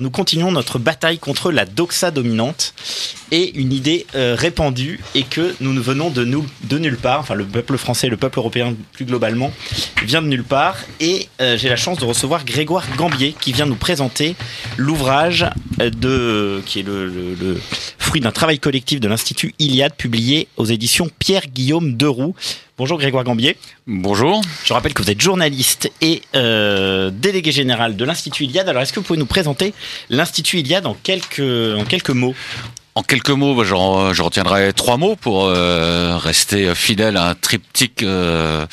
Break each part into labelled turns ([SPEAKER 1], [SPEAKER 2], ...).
[SPEAKER 1] Nous continuons notre bataille contre la doxa dominante et une idée euh, répandue est que nous ne venons de, nulle part, enfin le peuple français, le peuple européen plus globalement, vient de nulle part et euh, j'ai la chance de recevoir Grégoire Gambier qui vient nous présenter l'ouvrage euh, de qui est le, le- le fruit d'un travail collectif de l'Institut Iliade publié aux éditions Pierre-Guillaume Deroux. Bonjour Grégoire Gambier.
[SPEAKER 2] Bonjour.
[SPEAKER 1] Je rappelle que vous êtes journaliste et euh, délégué général de l'Institut Iliade. Alors, est-ce que vous pouvez nous présenter l'Institut Iliade en quelques, en quelques mots?
[SPEAKER 2] En quelques mots, bah, je retiendrai trois mots pour euh, rester fidèle à un triptyque euh,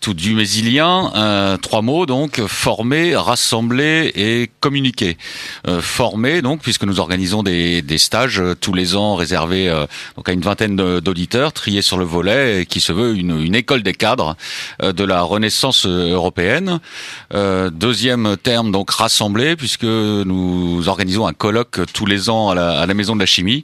[SPEAKER 2] tout du mésilien. Euh, trois mots donc former, rassembler et communiquer. Euh, former donc puisque nous organisons des, des stages euh, tous les ans réservés euh, donc à une vingtaine d'auditeurs triés sur le volet et qui se veut une, une école des cadres de la Renaissance européenne. Deuxième terme donc rassembler puisque nous organisons un colloque tous les ans à la, à la Maison de la Chimie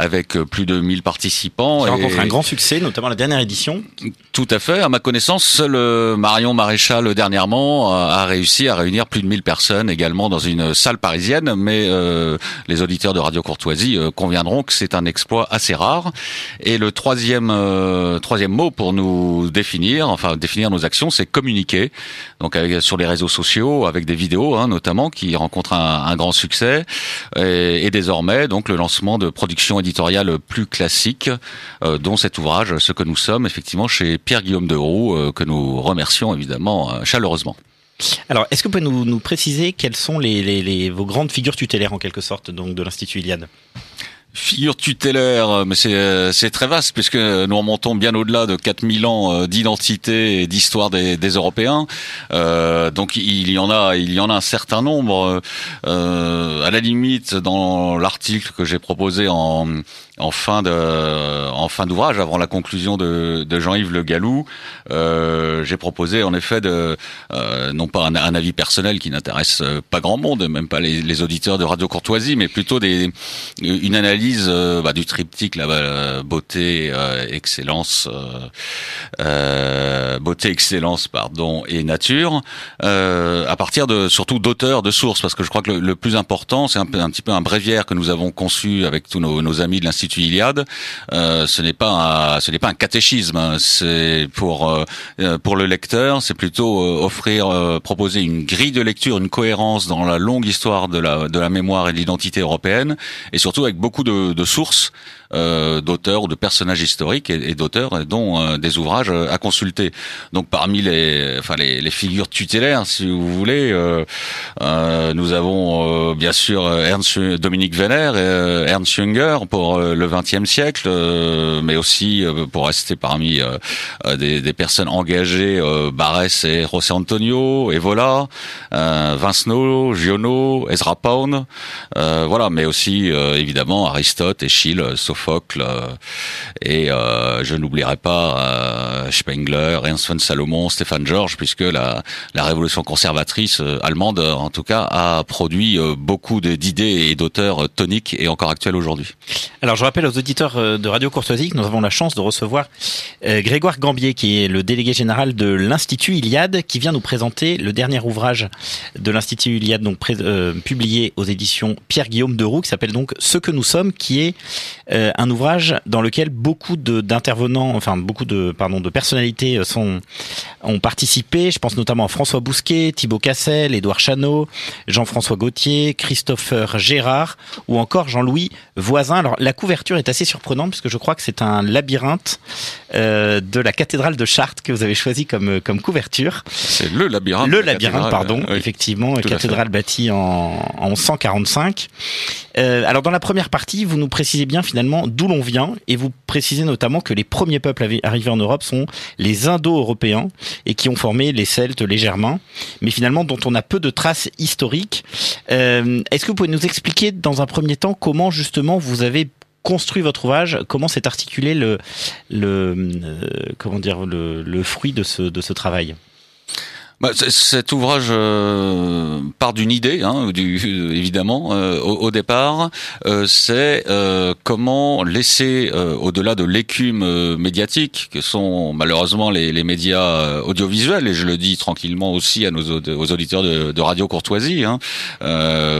[SPEAKER 2] avec euh, plus de 1000 participants.
[SPEAKER 1] Qui rencontre un grand succès, notamment la dernière édition.
[SPEAKER 2] tout à fait. À ma connaissance, seul euh, Marion Maréchal dernièrement a réussi à réunir plus de 1000 personnes également dans une salle parisienne. Mais euh, les auditeurs de Radio Courtoisie euh, conviendront que c'est un exploit assez rare. Et le troisième euh, troisième mot pour nous définir, enfin définir nos actions, c'est communiquer. Donc avec- sur les réseaux sociaux, avec des vidéos hein, notamment qui rencontrent un, un grand succès. Et, et désormais, donc le lancement de productions plus classiques euh, dont cet ouvrage, Ce que nous sommes, effectivement, chez Pierre-Guillaume Deroux, euh, que nous remercions évidemment euh, chaleureusement.
[SPEAKER 1] Alors, est-ce que vous pouvez nous, préciser quelles sont vos grandes figures tutélaires en quelque sorte donc de l'Institut Iliade?
[SPEAKER 2] Figure tutélaire, euh, mais c'est euh, c'est très vaste puisque nous remontons bien au-delà de 4000 ans euh, d'identité et d'histoire des, des Européens. Euh, donc il y en a, il y en a un certain nombre. Euh, à la limite, dans l'article que j'ai proposé en, en fin de en fin d'ouvrage, avant la conclusion de, de Jean-Yves Le Gallou, euh, j'ai proposé en effet de non pas un, un avis personnel qui n'intéresse pas grand monde, même pas les, les auditeurs de Radio Courtoisie, mais plutôt des une analyse euh, bah, du triptyque là, bah, beauté, euh, excellence, euh, euh, beauté, excellence, pardon, et nature, euh, à partir de surtout d'auteurs, de sources, parce que je crois que le, plus important, c'est un, un petit peu un bréviaire que nous avons conçu avec tous nos, nos amis de l'Institut Iliade. Euh, ce n'est pas un, ce n'est pas un catéchisme, hein. c'est pour euh, euh, pour le lecteur, c'est plutôt euh, offrir, euh, proposer une grille de lecture, une cohérence dans la longue histoire de la de la mémoire et de l'identité européenne, et surtout avec beaucoup de, de sources d'auteurs ou de personnages historiques et, et d'auteurs, dont euh, des ouvrages euh, à consulter. Donc parmi les, enfin les, les figures tutélaires, si vous voulez, euh, euh, nous avons euh, bien sûr euh, Ernst Dominique Venner et euh, Ernst Jünger pour euh, le XXe siècle, euh, mais aussi euh, pour rester parmi euh, euh, des, des personnes engagées, euh, Barès et José Antonio, Evola, euh, Vincenot, Giono, Ezra Pound, euh, voilà, mais aussi euh, évidemment Aristote, Échille, Sophocle, euh, et euh, je n'oublierai pas euh, Spengler, Ernst von Salomon, Stéphane Georges, puisque la, la révolution conservatrice euh, allemande, en tout cas, a produit beaucoup d'idées et d'auteurs toniques et encore actuels aujourd'hui.
[SPEAKER 1] Alors, je rappelle aux auditeurs de Radio Courtoisie que nous avons la chance de recevoir Grégoire Gambier, qui est le délégué général de l'Institut Iliade, qui vient nous présenter le dernier ouvrage de l'Institut Iliade, donc publié aux éditions Pierre-Guillaume Deroux, qui s'appelle donc Ce que nous sommes, qui est un ouvrage dans lequel beaucoup de- d'intervenants, enfin beaucoup de pardon de personnalités euh, sont ont participé. Je pense notamment à François Bousquet, Thibaut Cassel, Édouard Chano, Jean-François Gauthier, Christopher Gérard ou encore Jean-Louis Voisin. Alors la couverture est assez surprenante puisque je crois que c'est un labyrinthe euh, de la cathédrale de Chartres que vous avez choisi comme comme couverture.
[SPEAKER 2] C'est le labyrinthe.
[SPEAKER 1] Le labyrinthe, pardon,
[SPEAKER 2] Oui.
[SPEAKER 1] effectivement, cathédrale bâtie en, en 1145. Euh, alors dans la première partie, vous nous précisez bien finalement d'où l'on vient. Et vous précisez notamment que les premiers peuples arrivés en Europe sont les Indo-Européens et qui ont formé les Celtes, les Germains, mais finalement dont on a peu de traces historiques. Euh, Est-ce que vous pouvez nous expliquer dans un premier temps comment justement vous avez construit votre ouvrage, comment s'est articulé le, euh, comment dire le, fruit de ce travail?
[SPEAKER 2] Bah, cet ouvrage euh, part d'une idée, hein, du, évidemment, euh, au, départ. Euh, c'est comment laisser, au-delà de l'écume médiatique, que sont malheureusement les, les, médias audiovisuels, et je le dis tranquillement aussi à nos aux auditeurs de, de Radio Courtoisie, hein,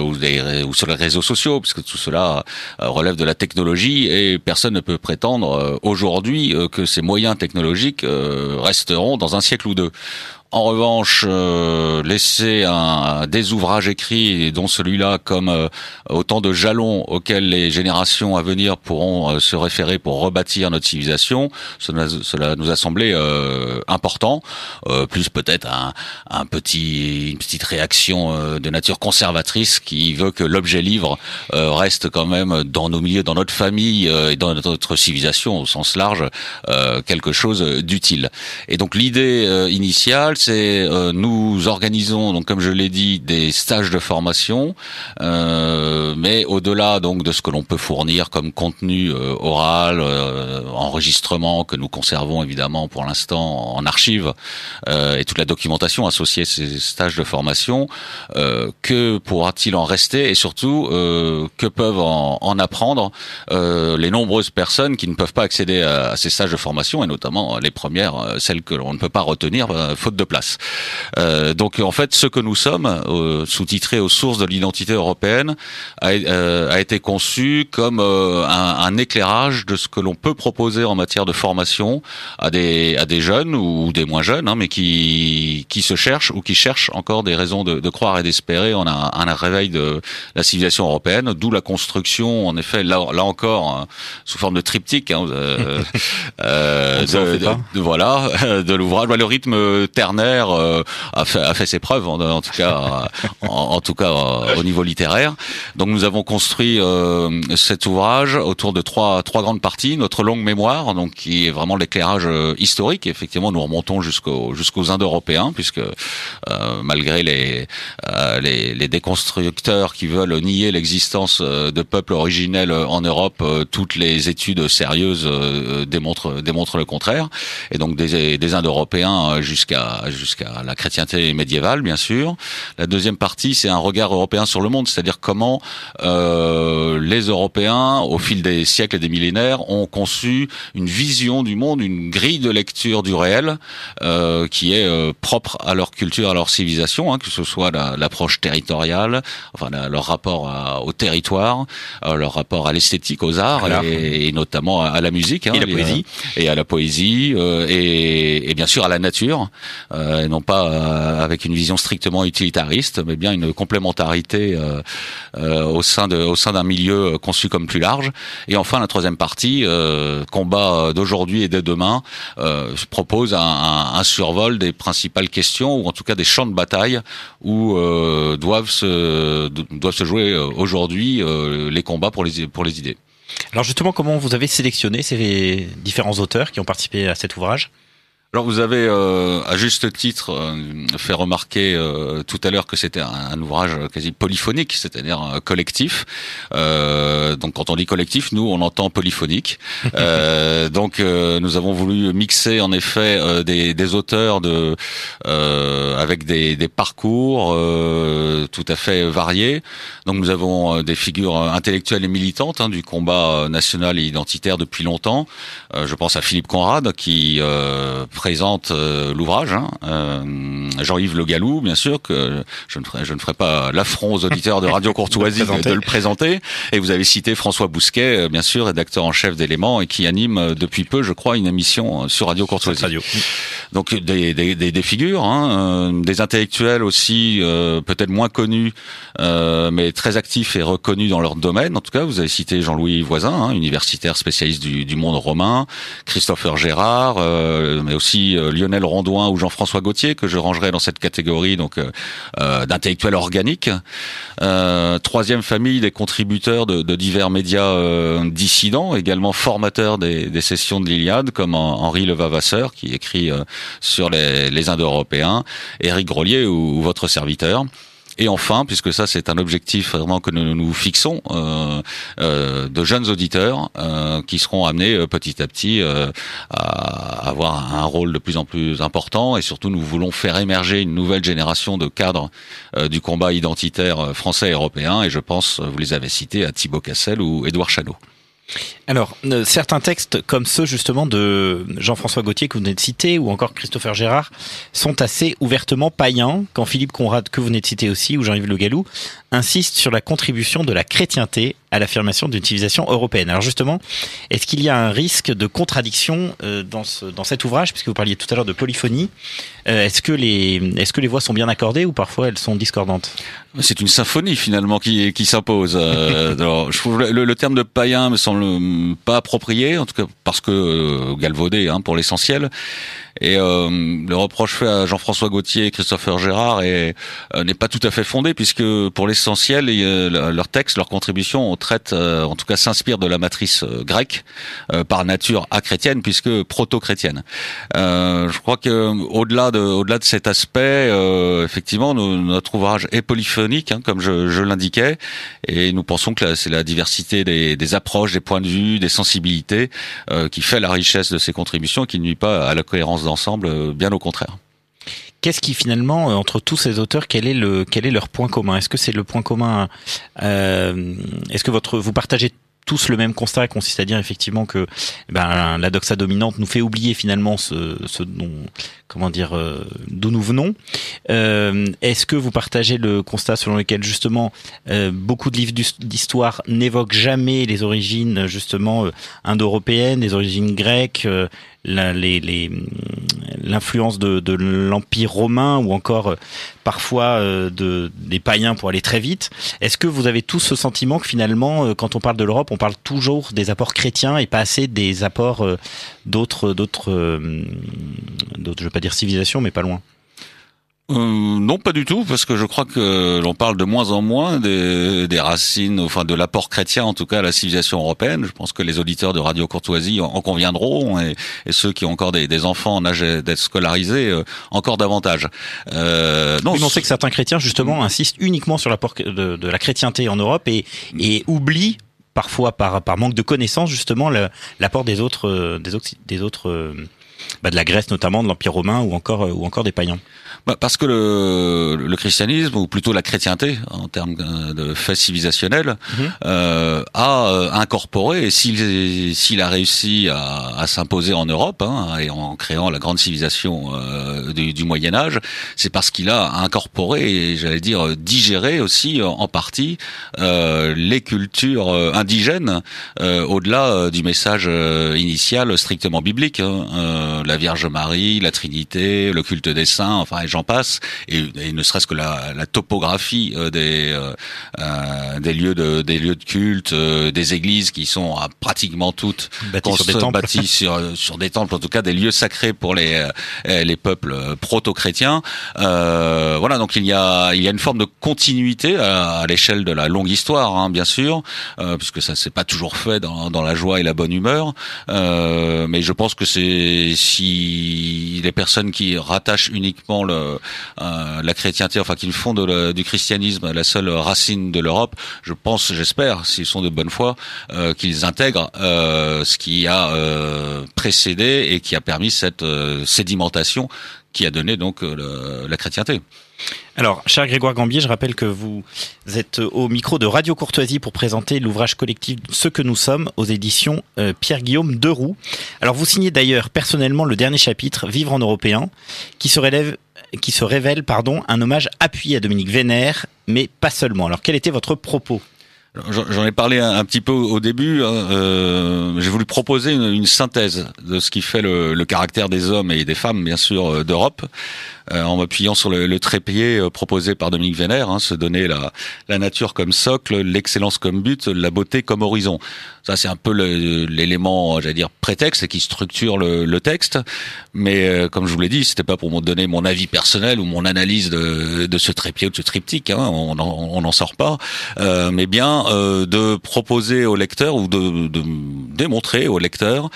[SPEAKER 2] ou, des, ou sur les réseaux sociaux, puisque tout cela relève de la technologie, et personne ne peut prétendre aujourd'hui que ces moyens technologiques resteront dans un siècle ou deux. En revanche, euh, laisser un, des ouvrages écrits, dont celui-là, comme euh, autant de jalons auxquels les générations à venir pourront euh, se référer pour rebâtir notre civilisation, cela, nous a semblé important. plus peut-être un, un, petit, une petite réaction de nature conservatrice qui veut que l'objet livre reste quand même dans nos milieux, dans notre famille et dans notre civilisation au sens large, quelque chose d'utile. Et donc l'idée initiale, c'est euh, nous organisons donc comme je l'ai dit des stages de formation, euh, mais au-delà donc de ce que l'on peut fournir comme contenu euh, oral, enregistrement que nous conservons évidemment pour l'instant en archive et toute la documentation associée à ces stages de formation, que pourra-t-il en rester et surtout que peuvent en, apprendre les nombreuses personnes qui ne peuvent pas accéder à, à, ces stages de formation et notamment les premières, celles que l'on ne peut pas retenir faute de place. Euh, donc en fait, ce que nous sommes, euh, sous-titré aux sources de l'identité européenne, a, euh, a, été conçu comme un, un, éclairage de ce que l'on peut proposer en matière de formation à des à des jeunes ou des moins jeunes, hein, mais qui qui se cherchent ou qui cherchent encore des raisons de, de croire et d'espérer en un, un, réveil de la civilisation européenne. D'où la construction, en effet, là, là encore, hein, sous forme de triptyque, hein, euh, de, de, voilà, de l'ouvrage. Le rythme ternaire euh, a, fait, a, fait, ses preuves, en, tout cas, en, tout cas euh, au niveau littéraire. Donc nous avons construit euh, cet ouvrage autour de trois trois grandes parties. Notre longue mémoire, donc qui est vraiment l'éclairage historique. effectivement, nous remontons jusqu'aux jusqu'aux Indo-Européens, puisque malgré les, les, les déconstructeurs qui veulent nier l'existence de peuples originels en Europe, toutes les études sérieuses démontrent démontrent le contraire. Et donc des, des Indo-Européens jusqu'à jusqu'à la chrétienté médiévale, bien sûr. La deuxième partie, c'est un regard européen sur le monde, c'est-à-dire comment euh, les Européens, au fil des siècles et des millénaires, ont conçu une vision du monde, une grille de lecture du réel euh, qui est euh, propre à leur culture, à leur civilisation, hein, que ce soit l'approche territoriale, enfin leur rapport au territoire, euh, leur rapport à l'esthétique, aux arts et, notamment à, la musique,
[SPEAKER 1] hein, et, la poésie.
[SPEAKER 2] et à la poésie, euh, et, et, bien sûr à la nature. Euh, et non pas euh, avec une vision strictement utilitariste, mais bien une complémentarité euh, au sein d'un milieu conçu comme plus large. Et enfin, la troisième partie, combat d'aujourd'hui et de demain, propose un, survol des principales questions ou en tout cas des champs de bataille où doivent se doivent se jouer aujourd'hui les combats pour les pour les idées.
[SPEAKER 1] Alors justement, comment vous avez sélectionné ces différents auteurs qui ont participé à cet ouvrage?
[SPEAKER 2] Alors vous avez euh, à juste titre euh, fait remarquer euh, tout à l'heure que c'était un, ouvrage quasi polyphonique, c'est-à-dire collectif. donc quand on dit collectif, nous on entend polyphonique. donc nous avons voulu mixer en effet des, des, auteurs de avec des, des parcours tout à fait variés. Donc nous avons des figures intellectuelles et militantes hein, du combat national et identitaire depuis longtemps. je pense à Philippe Conrad qui présente euh, l'ouvrage. Hein. Euh, Jean-Yves Le Gallou, bien sûr, que je ne ferai, je ne ferai pas l'affront aux auditeurs de Radio Courtoisie de, le présenter. Et vous avez cité François Bousquet, euh, bien sûr, rédacteur en chef d'Éléments et qui anime depuis peu, je crois, une émission sur Radio Courtoisie. Radio. Donc des, des, des, des figures, hein, des intellectuels aussi, peut-être moins connus, mais très actifs et reconnus dans leur domaine. En tout cas, vous avez cité Jean-Louis Voisin, hein, universitaire spécialiste du, du, monde romain, Christopher Gérard, mais aussi euh, Lionel Rondouin ou Jean-François Gauthier que je rangerai dans cette catégorie donc euh, euh d'intellectuels organiques. Troisième famille des contributeurs de, divers médias dissidents, également formateurs des, sessions de l'Iliade, comme Henri Levavasseur qui écrit sur les, les Indo-Européens, Éric Grolier ou votre serviteur. Et enfin, puisque ça c'est un objectif vraiment que nous nous fixons, de jeunes auditeurs qui seront amenés petit à petit à avoir un rôle de plus en plus important et surtout nous voulons faire émerger une nouvelle génération de cadres du combat identitaire français et européen et je pense, vous les avez cités, à Thibaut Cassel ou Édouard Chanot.
[SPEAKER 1] Alors, euh, certains textes comme ceux justement de Jean-François Gauthier que vous venez de citer ou encore Christopher Gérard sont assez ouvertement païens quand Philippe Conrad que vous venez de citer aussi ou Jean-Yves Le Gallou insiste sur la contribution de la chrétienté à l'affirmation d'une civilisation européenne. Alors justement, est-ce qu'il y a un risque de contradiction euh, dans, ce, dans cet ouvrage? Puisque vous parliez tout à l'heure de polyphonie euh, Est-ce que les est-ce que les voix sont bien accordées ou parfois elles sont discordantes?
[SPEAKER 2] C'est une symphonie finalement qui qui s'impose. je trouve le, le, terme de païen me semble pas approprié, en tout cas parce que euh, galvaudé hein, pour l'essentiel. Et euh, le reproche fait à Jean-François Gauthier et Christopher Gérard euh, n'est pas tout à fait fondé puisque pour l'essentiel, euh, leur texte, leur contribution, on traite, en tout cas s'inspire de la matrice grecque par nature chrétienne puisque proto-chrétienne. je crois que au-delà de, de cet aspect, effectivement, notre ouvrage est polyphonique, hein, comme je, je l'indiquais, et nous pensons que c'est la diversité des, des, approches, des points de vue, des sensibilités qui fait la richesse de ces contributions, qui ne nuit pas à la cohérence ensemble, euh, bien au contraire.
[SPEAKER 1] Qu'est-ce qui finalement, euh, entre tous ces auteurs, quel est le quel est leur point commun? Est-ce que c'est le point commun euh, Est-ce que votre vous partagez tous le même constat, consiste à dire effectivement que ben, la doxa dominante nous fait oublier finalement ce, ce dont, comment dire, euh, d'où nous venons. Euh, Est-ce que vous partagez le constat selon lequel justement euh, beaucoup de livres d'histoire n'évoquent jamais les origines justement euh, indo-européennes, les origines grecques, l'influence de, de l'empire romain ou encore parfois de des païens pour aller très vite? Est-ce que vous avez tous ce sentiment que finalement, quand on parle de l'Europe, on parle toujours des apports chrétiens et pas assez des apports d'autres d'autres d'autres je vais pas dire civilisation, mais pas loin.
[SPEAKER 2] Euh, non, pas du tout, parce que je crois que l'on parle de moins en moins des, des, racines, enfin de l'apport chrétien, en tout cas à la civilisation européenne. Je pense que les auditeurs de Radio Courtoisie en, conviendront, et, et, ceux qui ont encore des, des enfants en âge d'être scolarisés, euh, encore davantage.
[SPEAKER 1] Euh, non, on sait que certains chrétiens justement insistent uniquement sur l'apport de, de, la chrétienté en Europe et, et oublient parfois par, par manque de connaissances justement l'apport des autres euh, des autres des autres bah, de la Grèce notamment, de l'Empire romain ou encore ou encore des païens.
[SPEAKER 2] Bah parce que le, le, christianisme, ou plutôt la chrétienté, en termes de fait civilisationnel, mhm. euh, a euh, incorporé, et s'il s'il a réussi à, à s'imposer en Europe, hein, et en créant la grande civilisation euh, du, du, Moyen Âge, c'est parce qu'il a incorporé, et j'allais dire digéré aussi en partie euh, les cultures euh, indigènes, euh, au-delà du message initial strictement biblique, hein, la Vierge Marie, la Trinité, le culte des saints, enfin j'en passe, et, ne serait-ce que la, la topographie euh, des euh, euh, des lieux de des lieux de culte, des églises qui sont pratiquement toutes
[SPEAKER 1] bâties sur des temples,
[SPEAKER 2] bâties sur, sur des temples, en tout cas des lieux sacrés pour les les peuples proto-chrétiens. voilà, donc il y a il y a une forme de continuité à, l'échelle de la longue histoire, hein, bien sûr, puisque ça s'est pas toujours fait dans, dans la joie et la bonne humeur, mais je pense que c'est si les personnes qui rattachent uniquement le euh, euh, la chrétienté, enfin qu'ils font du christianisme la seule racine de l'Europe, je pense, j'espère, s'ils sont de bonne foi, euh, qu'ils intègrent ce qui a précédé et qui a permis cette sédimentation qui a donné donc la chrétienté.
[SPEAKER 1] Alors, cher Grégoire Gambier, je rappelle que vous êtes au micro de Radio Courtoisie pour présenter l'ouvrage collectif Ce que nous sommes aux éditions Pierre-Guillaume Deroux. Alors, vous signez d'ailleurs personnellement le dernier chapitre, Vivre en européen, qui se relève qui se révèle pardon, un hommage appuyé à Dominique Vénère, mais pas seulement. Alors quel était votre propos?
[SPEAKER 2] J'en ai parlé un, petit peu au début. Hein, euh, J'ai voulu proposer une, synthèse de ce qui fait le, caractère des hommes et des femmes, bien sûr, euh, d'Europe. Euh, en m'appuyant sur le, le, trépied euh, proposé par Dominique Vénère, hein, se donner la, la nature comme socle, l'excellence comme but, la beauté comme horizon. Ça, c'est un peu l'élément, j'allais dire, prétexte qui structure le, le texte. Mais euh, comme je vous l'ai dit, c'était pas pour me donner mon avis personnel ou mon analyse de, de ce trépied ou de ce triptyque. Hein, on n'en sort pas. Euh, mais bien bien de proposer au lecteur ou de, de démontrer au lecteur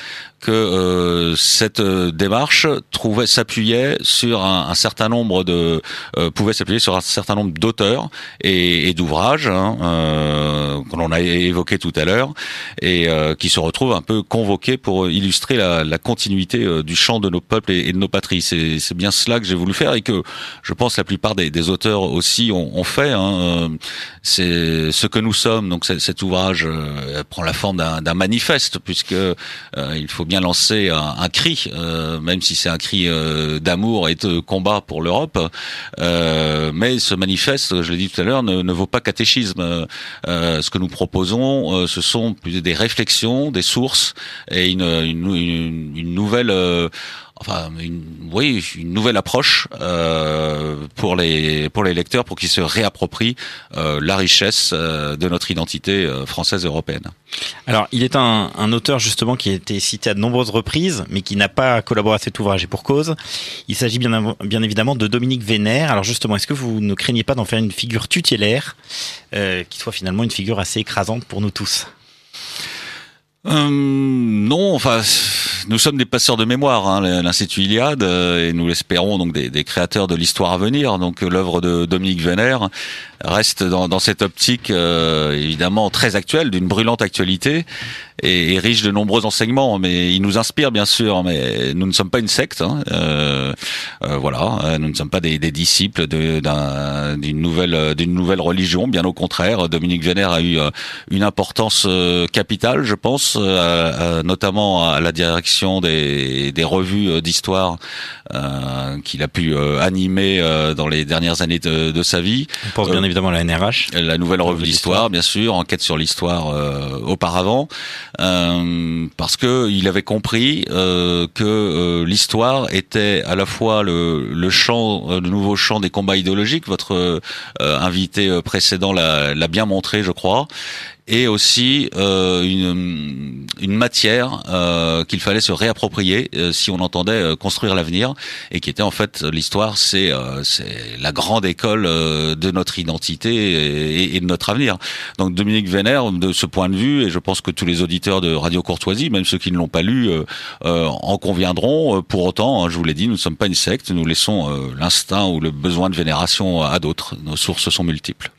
[SPEAKER 2] que euh, cette euh, démarche trouvait s'appuyait sur un, un, certain nombre de euh, pouvait s'appuyer sur un certain nombre d'auteurs et, et d'ouvrages hein, euh, que l'on a évoqué tout à l'heure et qui se retrouvent un peu convoqués pour illustrer la, la continuité du chant de nos peuples et, et de nos patries. C'est bien cela que j'ai voulu faire et que je pense la plupart des, des auteurs aussi ont, ont fait. Hein. C'est ce que nous sommes. Donc cet ouvrage prend la forme d'un manifeste puisque il faut bien lancer un, cri, euh, même si c'est un cri euh, d'amour et de combat pour l'Europe. Euh, mais ce manifeste, je l'ai dit tout à l'heure, ne, vaut pas catéchisme. ce que nous proposons, ce sont des réflexions, des sources et une, une nouvelle enfin une, oui, une nouvelle approche euh, pour les pour les lecteurs pour qu'ils se réapproprient euh, la richesse euh, de notre identité euh, française et européenne.
[SPEAKER 1] Alors, il est un, un, auteur justement qui a été cité à de nombreuses reprises, mais qui n'a pas collaboré à cet ouvrage et pour cause. Il s'agit bien, bien évidemment de Dominique Vénère. Alors justement, est-ce que vous ne craignez pas d'en faire une figure tutélaire, euh, qui soit finalement une figure assez écrasante pour nous tous?
[SPEAKER 2] Euh, non, enfin, nous sommes des passeurs de mémoire, hein, l'Institut Iliade, euh, et nous l'espérons donc des, des, créateurs de l'histoire à venir. Donc l'œuvre de Dominique Vénère reste dans, dans cette optique euh, évidemment très actuelle, d'une brûlante actualité et, riche de nombreux enseignements. Mais il nous inspire bien sûr, mais nous ne sommes pas une secte. Hein, euh, euh voilà, nous ne sommes pas des, des disciples d'une nouvelle d'une nouvelle religion. Bien au contraire, Dominique Vénère a eu une importance capitale, je pense, notamment à la direction des, des revues d'histoire qu'il a pu animer dans les dernières années de, de sa vie.
[SPEAKER 1] On pense bien évidemment la NRH.
[SPEAKER 2] La nouvelle revue d'histoire, bien sûr, enquête sur l'histoire euh, auparavant, euh, parce que il avait compris euh, que euh, l'histoire était à la fois le, le champ, le nouveau champ des combats idéologiques. Votre invité précédent l'a bien montré, je crois, et aussi euh, une, une, matière euh, qu'il fallait se réapproprier euh, si on entendait euh, construire l'avenir et qui était en fait l'histoire c'est euh, c'est la grande école de notre identité et, et, de notre avenir. Donc Dominique Vénère de ce point de vue et je pense que tous les auditeurs de Radio Courtoisie même ceux qui ne l'ont pas lu en conviendront. Pour autant hein, je vous l'ai dit nous ne sommes pas une secte nous laissons l'instinct ou le besoin de vénération à d'autres. Nos sources sont multiples.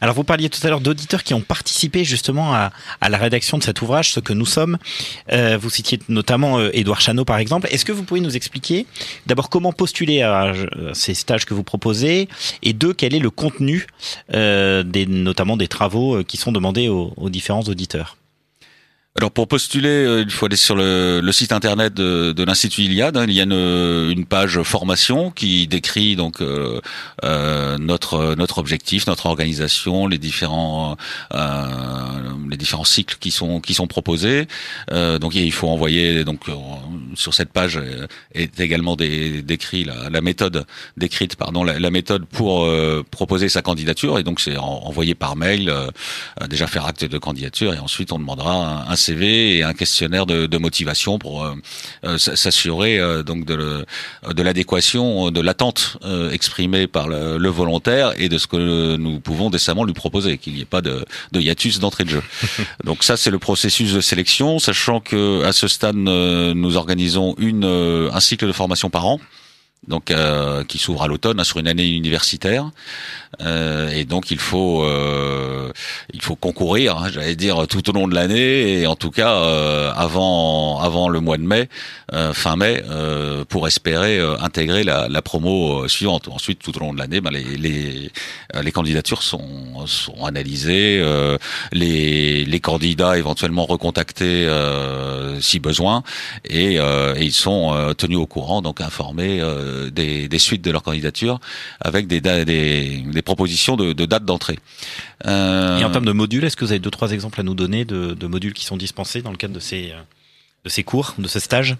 [SPEAKER 1] Alors vous parliez tout à l'heure d'auditeurs qui ont participé justement à, la rédaction de cet ouvrage, ce que nous sommes. Euh, vous citiez notamment euh, Édouard Chano par exemple. Est-ce que vous pouvez nous expliquer d'abord comment postuler à, ces stages que vous proposez? Et deux, quel est le contenu euh, des, notamment des travaux qui sont demandés aux différents auditeurs?
[SPEAKER 2] Alors pour postuler, euh, il faut aller sur le, site internet de, l'Institut Iliade. Hein. Il y a une, page formation qui décrit donc euh, euh, notre notre objectif, notre organisation, les différents euh, les différents cycles qui sont qui sont proposés. Euh, donc il faut envoyer donc sur cette page est également décrit la, méthode décrite pardon la, méthode pour proposer sa candidature et donc c'est envoyé par mail déjà faire acte de candidature et ensuite on demandera un CV et un questionnaire de, de motivation pour euh, euh, s'assurer euh, donc de, de l'adéquation de l'attente exprimée par le, le, volontaire et de ce que nous pouvons décemment lui proposer, qu'il n'y ait pas de, de hiatus d'entrée de jeu. donc ça c'est le processus de sélection, sachant que à ce stade nous organisons une un cycle de formation par an donc euh, qui s'ouvre à l'automne hein, sur une année universitaire. Euh, et donc il faut euh, il faut concourir hein, j'allais dire tout au long de l'année. Et en tout cas euh, avant avant le mois de mai euh, fin mai euh, pour espérer intégrer la, la, promo suivante. Ensuite tout au long de l'année ben, les, les, les candidatures sont sont analysées les les candidats éventuellement recontactés si besoin. Et, et, ils sont tenus au courant donc informés des, suites de leur candidature avec des, propositions de, dates d'entrée.
[SPEAKER 1] Euh... Et en termes de modules, est-ce que vous avez deux trois exemples à nous donner de, modules qui sont dispensés dans le cadre de ces ces cours, de ce stage?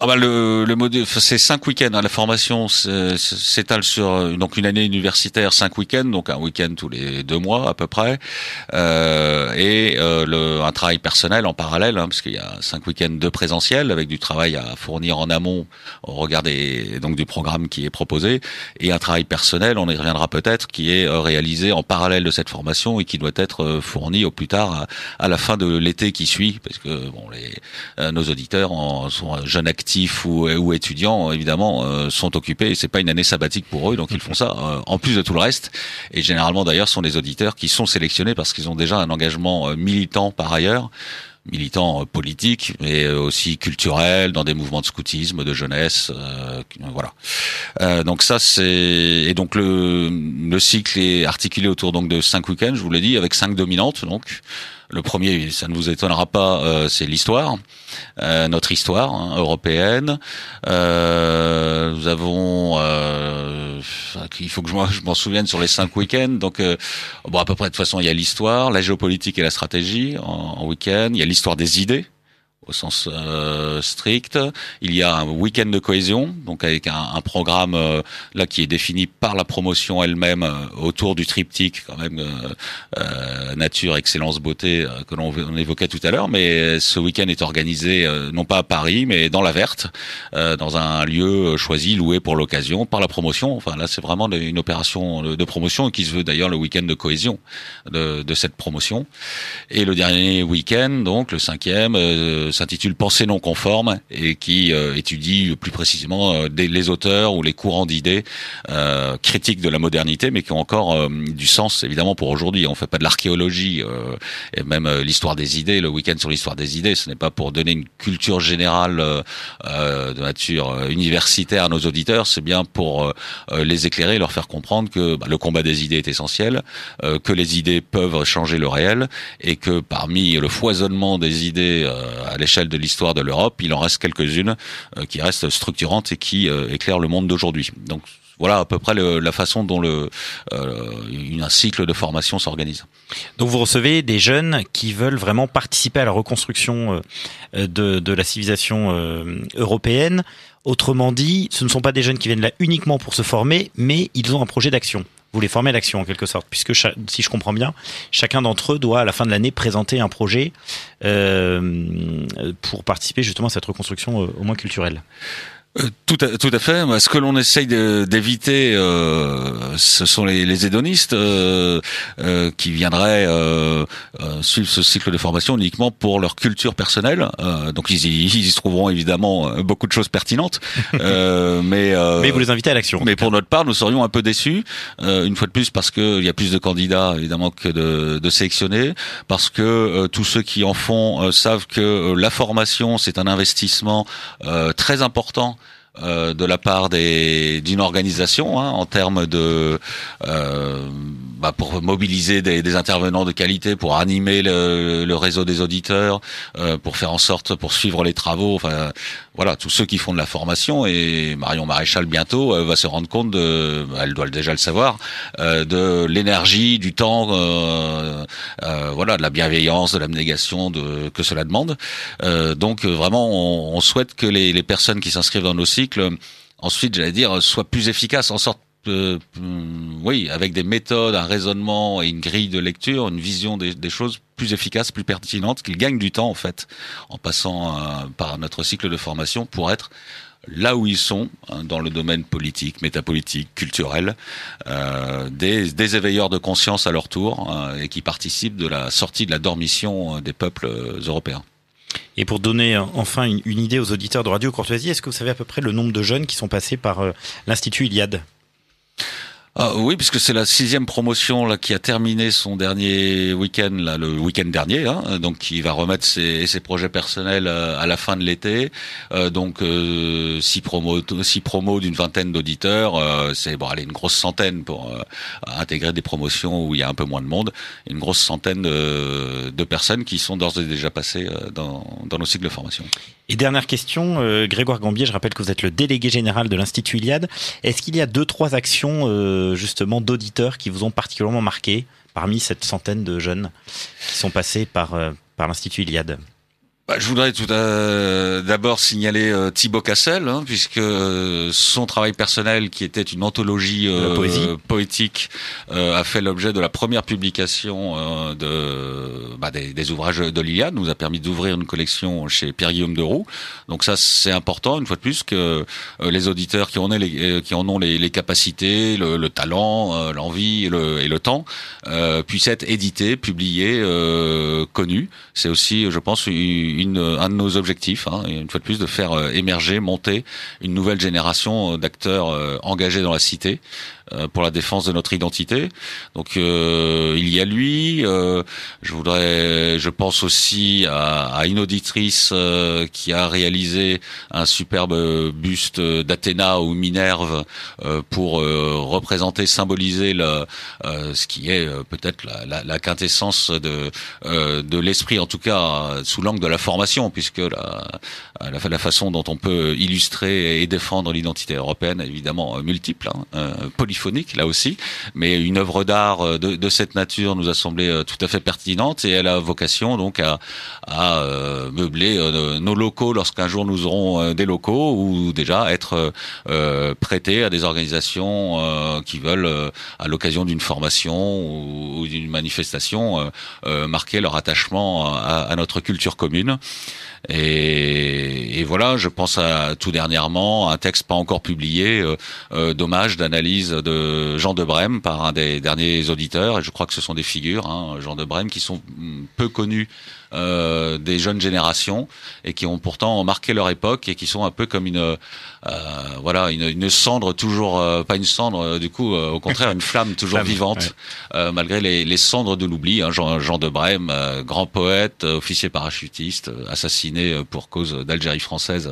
[SPEAKER 2] Ah bah le, le module, c'est cinq week-ends. Hein, la formation s'étale sur euh, donc une année universitaire, cinq week-ends, donc un week-end tous les deux mois à peu près, euh, et euh, le, un travail personnel en parallèle, hein, parce qu'il y a cinq week-ends de présentiel avec du travail à fournir en amont au regard des, donc du programme qui est proposé, et un travail personnel, on y reviendra peut-être, qui est euh, réalisé en parallèle de cette formation et qui doit être euh, fourni au plus tard à, à la fin de l'été qui suit, parce que bon les nos auditeurs en, sont jeunes actifs ou, ou étudiants évidemment euh, sont occupés et c'est pas une année sabbatique pour eux donc ils font ça euh, en plus de tout le reste et généralement d'ailleurs sont des auditeurs qui sont sélectionnés parce qu'ils ont déjà un engagement euh, militant par ailleurs militant politique, mais aussi culturel, dans des mouvements de scoutisme, de jeunesse, voilà. donc ça c'est et donc le, le cycle est articulé autour donc de cinq week-ends, je vous l'ai dit, avec cinq dominantes donc. Le premier, ça ne vous étonnera pas, euh, c'est l'histoire, euh, notre histoire hein, européenne. Euh, nous avons, il faut que je m'en souvienne sur les cinq week-ends. Donc, bon, à peu près de toute façon, il y a l'histoire, la géopolitique et la stratégie en week-end. Il y a l'histoire des idées au sens euh, strict. Il y a un week-end de cohésion, donc avec un, un programme euh, là qui est défini par la promotion elle-même euh, autour du triptyque quand même nature, excellence, beauté que l'on évoquait tout à l'heure. Mais ce week-end est organisé non pas à Paris, mais dans la Verte, dans un lieu choisi, loué pour l'occasion par la promotion. Enfin là, c'est vraiment une opération de promotion qui se veut d'ailleurs le week-end de cohésion de, de, cette promotion. Et le dernier week-end, donc le cinquième s'intitule Pensée non conforme et qui euh, étudie plus précisément euh, les auteurs ou les courants d'idées euh, critiques de la modernité, mais qui ont encore du sens évidemment pour aujourd'hui. On fait pas de l'archéologie et même l'histoire des idées, le week-end sur l'histoire des idées, ce n'est pas pour donner une culture générale de nature universitaire à nos auditeurs, c'est bien pour les éclairer, leur faire comprendre que bah, le combat des idées est essentiel, que les idées peuvent changer le réel et que parmi le foisonnement des idées à l'échelle de l'histoire de l'Europe, il en reste quelques-unes euh, qui restent structurantes et qui euh, éclairent le monde d'aujourd'hui. Donc voilà à peu près la façon dont le, euh, un cycle de formation s'organise.
[SPEAKER 1] Donc vous recevez des jeunes qui veulent vraiment participer à la reconstruction de, de la civilisation européenne. Autrement dit, ce ne sont pas des jeunes qui viennent là uniquement pour se former, mais ils ont un projet d'action vous les formez à l'action en quelque sorte, puisque si je comprends bien, chacun d'entre eux doit à la fin de l'année présenter un projet euh, pour participer justement à cette reconstruction euh, au moins culturelle.
[SPEAKER 2] Euh, tout à, tout à fait. Ce que l'on essaye d'éviter, euh, ce sont les, les hédonistes euh, euh qui viendraient euh, suivre ce cycle de formation uniquement pour leur culture personnelle. donc ils y, ils y, trouveront évidemment beaucoup de choses pertinentes. mais,
[SPEAKER 1] mais vous les invitez à l'action.
[SPEAKER 2] Mais pour notre part, nous serions un peu déçus, une fois de plus, parce qu'il y a plus de candidats évidemment que de, de sélectionnés, parce que tous ceux qui en font savent que la formation, c'est un investissement très important euh, de la part d'une organisation hein, en termes de euh, bah, pour mobiliser des, des, intervenants de qualité, pour animer le, le réseau des auditeurs, euh, pour faire en sorte pour suivre les travaux. Enfin, voilà, tous ceux qui font de la formation et Marion Maréchal bientôt euh, va se rendre compte de, elle doit déjà le savoir, euh, de l'énergie, du temps, voilà, de la bienveillance, de l'abnégation de que cela demande. donc vraiment, on, on, souhaite que les, les personnes qui s'inscrivent dans nos cycles ensuite, j'allais dire, soient plus efficaces, en sorte euh, oui, avec des méthodes, un raisonnement et une grille de lecture, une vision des, choses plus efficaces, plus pertinentes, qu'ils gagnent du temps en fait, en passant euh, par notre cycle de formation pour être là où ils sont, hein, dans le domaine politique, métapolitique, culturel, euh, des, éveilleurs de conscience à leur tour euh, et qui participent de la sortie de la dormition des peuples européens.
[SPEAKER 1] Et pour donner enfin une, une, idée aux auditeurs de Radio Courtoisie, est-ce que vous savez à peu près le nombre de jeunes qui sont passés par l'Institut Iliade?
[SPEAKER 2] Ah, oui, puisque c'est la sixième promotion là qui a terminé son dernier week-end là, le week-end dernier, hein, donc qui va remettre ses, ses projets personnels euh, à la fin de l'été. Euh, donc euh, six promos, six promos d'une vingtaine d'auditeurs, euh, c'est bon, allez une grosse centaine pour intégrer des promotions où il y a un peu moins de monde, une grosse centaine de, de personnes qui sont d'ores et déjà passées dans, dans nos cycles de formation.
[SPEAKER 1] Et dernière question, Grégoire Gambier, je rappelle que vous êtes le délégué général de l'Institut Iliade. Est-ce qu'il y a deux trois actions justement d'auditeurs qui vous ont particulièrement marqué parmi cette centaine de jeunes qui sont passés par, euh, par l'Institut Iliade?
[SPEAKER 2] Bah, je voudrais tout d'abord signaler euh, Thibaut Cassel, hein, puisque euh, son travail personnel, qui était une anthologie euh, poétique, a fait l'objet de la première publication de, bah, des, des, ouvrages de l'Iliade, nous a permis d'ouvrir une collection chez Pierre-Guillaume de Roux. Donc ça, c'est important, une fois de plus, que les auditeurs qui en, ont les, qui en ont les, les capacités, le, le talent, l'envie et le, et le temps, puissent être édités, publiés, connus. C'est aussi, je pense, une un de nos objectifs, hein, une fois de plus, de faire euh, émerger, monter une nouvelle génération euh, d'acteurs euh, engagés dans la cité pour la défense de notre identité. Donc il y a lui. je voudrais, je pense aussi à, à une auditrice qui a réalisé un superbe buste d'Athéna ou Minerve pour représenter, symboliser le, ce qui est peut-être la, la, la, quintessence de de l'esprit, en tout cas sous l'angle de la formation, puisque la, la, façon dont on peut illustrer et défendre l'identité européenne est évidemment multiple, hein, euh, là aussi, mais une œuvre d'art de, de, cette nature nous a semblé euh, tout à fait pertinente et elle a vocation donc à, euh, meubler nos locaux lorsqu'un jour nous aurons des locaux ou déjà être prêtés à des organisations qui veulent, à l'occasion d'une formation ou, d'une manifestation, marquer leur attachement à notre culture commune. Et, voilà, je pense à tout dernièrement un texte pas encore publié, euh, euh d'hommage, d'analyse de Jean de Brême par un des derniers auditeurs. Et je crois que ce sont des figures, hein, Jean de Brême, qui sont peu connues euh, des jeunes générations et qui ont pourtant marqué leur époque et qui sont un peu comme une euh, voilà une, une, cendre toujours euh, pas une cendre euh, du coup au contraire une flamme toujours vivante malgré les, les, cendres de l'oubli hein, Jean, Jean, de Brême grand poète officier parachutiste assassiné pour cause d'Algérie française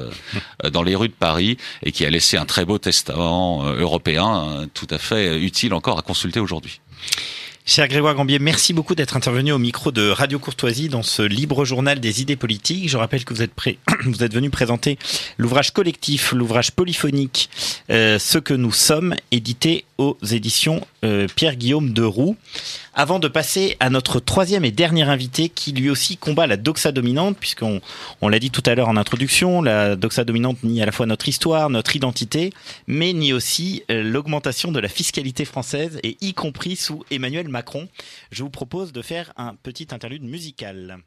[SPEAKER 2] dans les rues de Paris et qui a laissé un très beau testament européen hein, tout à fait utile encore à consulter aujourd'hui.
[SPEAKER 1] Cher Grégoire Gambier, merci beaucoup d'être intervenu au micro de Radio Courtoisie dans ce libre journal des idées politiques. Je rappelle que vous êtes, vous êtes venu présenter l'ouvrage collectif, l'ouvrage polyphonique euh, Ce que nous sommes, édité aux éditions euh, Pierre-Guillaume de Roux. Avant de passer à notre troisième et dernier invité qui lui aussi combat la doxa dominante, puisqu'on on, l'a dit tout à l'heure en introduction, la doxa dominante nie à la fois notre histoire, notre identité, mais nie aussi euh, l'augmentation de la fiscalité française, et y compris sous Emmanuel Macron. Je vous propose de faire un petit interlude musical.